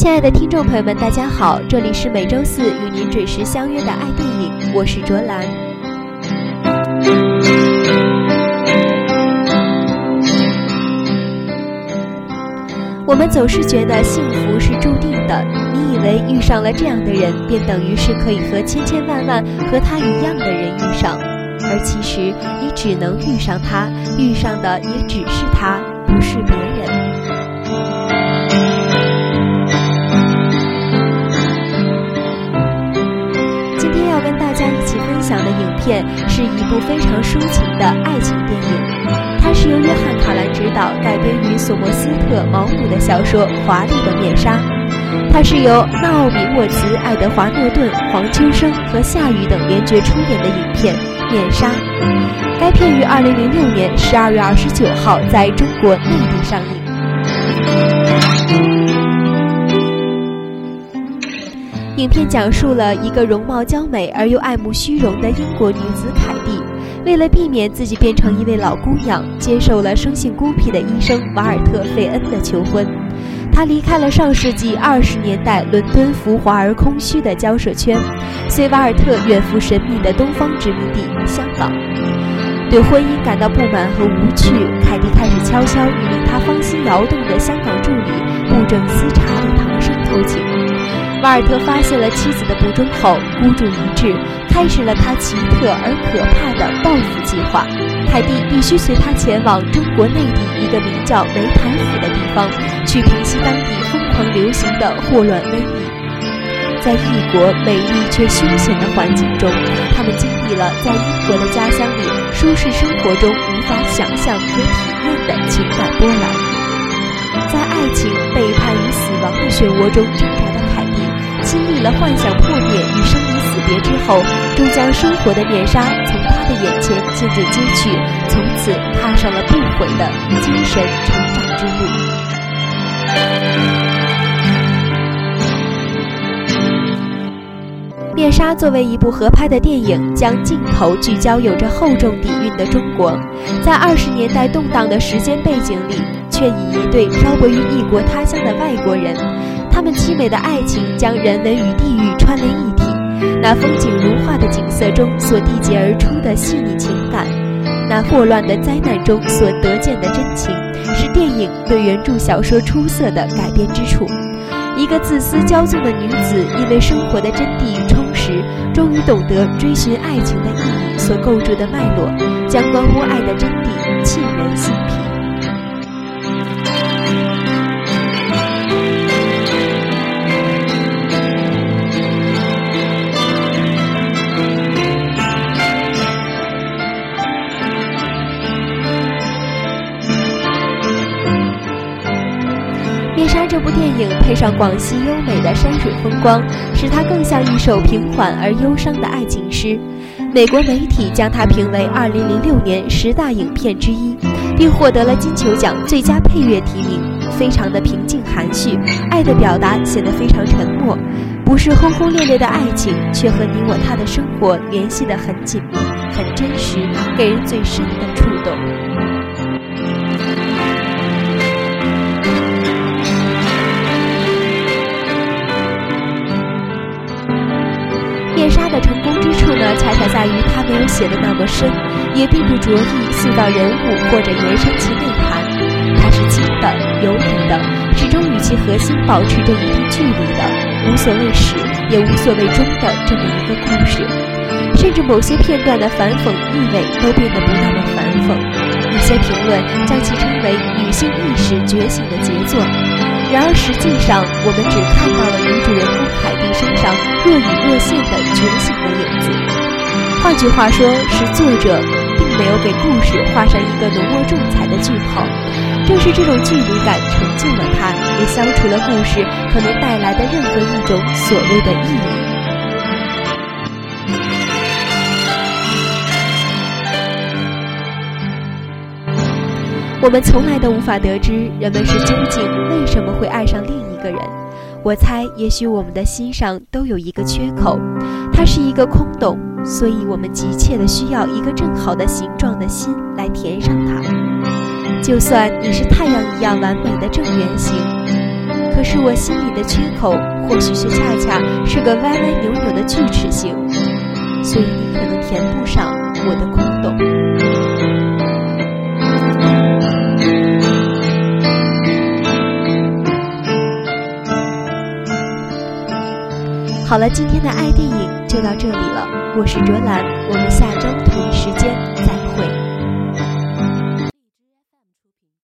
亲爱的听众朋友们，大家好，这里是每周四与您准时相约的爱电影，我是卓兰。我们总是觉得幸福是注定的，你以为遇上了这样的人，便等于是可以和千千万万和他一样的人遇上，而其实你只能遇上他，遇上的也只是他，不是别人。享的影片是一部非常抒情的爱情电影，它是由约翰·卡兰执导，改编于索莫斯特·毛姆的小说《华丽的面纱》。它是由纳奥米·沃茨、爱德华·诺顿、黄秋生和夏雨等联角出演的影片《面纱》。该片于2006年12月29号在中国内地上映。影片讲述了一个容貌娇美而又爱慕虚荣的英国女子凯蒂，为了避免自己变成一位老姑娘，接受了生性孤僻的医生瓦尔特·费恩的求婚。她离开了上世纪二十年代伦敦浮华而空虚的交涉圈，随瓦尔特远赴神秘的东方殖民地香港。对婚姻感到不满和无趣，凯蒂开始悄悄与令她芳心摇动的香港助理布政司查理·唐生偷情。瓦尔特发现了妻子的不忠后，孤注一掷，开始了他奇特而可怕的报复计划。凯蒂必须随他前往中国内地一个名叫梅台府的地方，去平息当地疯狂流行的霍乱瘟疫。在异国美丽却凶险的环境中，他们经历了在英国的家乡里舒适生活中无法想象和体验的情感波澜。在爱情、背叛与死亡的漩涡中挣扎的。经历了幻想破灭与生离死别之后，终将生活的面纱从他的眼前渐渐揭去，从此踏上了不悔的精神成长之路。面纱作为一部合拍的电影，将镜头聚焦有着厚重底蕴的中国，在二十年代动荡的时间背景里，却以一对漂泊于异国他乡的外国人。他们凄美的爱情将人文与地域串联一体，那风景如画的景色中所缔结而出的细腻情感，那霍乱的灾难中所得见的真情，是电影对原著小说出色的改编之处。一个自私骄纵的女子，因为生活的真谛与充实，终于懂得追寻爱情的意义所构筑的脉络，将关乎爱的真谛沁人心脾。面纱这部电影配上广西优美的山水风光，使它更像一首平缓而忧伤的爱情诗。美国媒体将它评为2006年十大影片之一，并获得了金球奖最佳配乐提名。非常的平静含蓄，爱的表达显得非常沉默，不是轰轰烈烈的爱情，却和你我他的生活联系得很紧密、很真实，给人最深的触动。之处呢，恰恰在于它没有写的那么深，也并不着意塑造人物或者延伸其内涵。它是轻的、有理的，始终与其核心保持着一定距离的，无所谓始，也无所谓终的这么一个故事。甚至某些片段的反讽意味都变得不那么反讽。一些评论将其称为女性意识觉醒的杰作。然而实际上，我们只看到了女主人公凯蒂身上若隐若现的觉醒的。句话说，是作者并没有给故事画上一个浓墨重彩的句号。正是这种距离感成就了他，也消除了故事可能带来的任何一种所谓的意义。我们从来都无法得知人们是究竟为什么会爱上另一个人。我猜，也许我们的心上都有一个缺口，它是一个空洞，所以我们急切的需要一个正好的形状的心来填上它。就算你是太阳一样完美的正圆形，可是我心里的缺口或许却恰恰是个歪歪扭扭的锯齿形，所以你可能填不上我的空洞。好了，今天的爱电影就到这里了。我是卓兰，我们下周同一时间。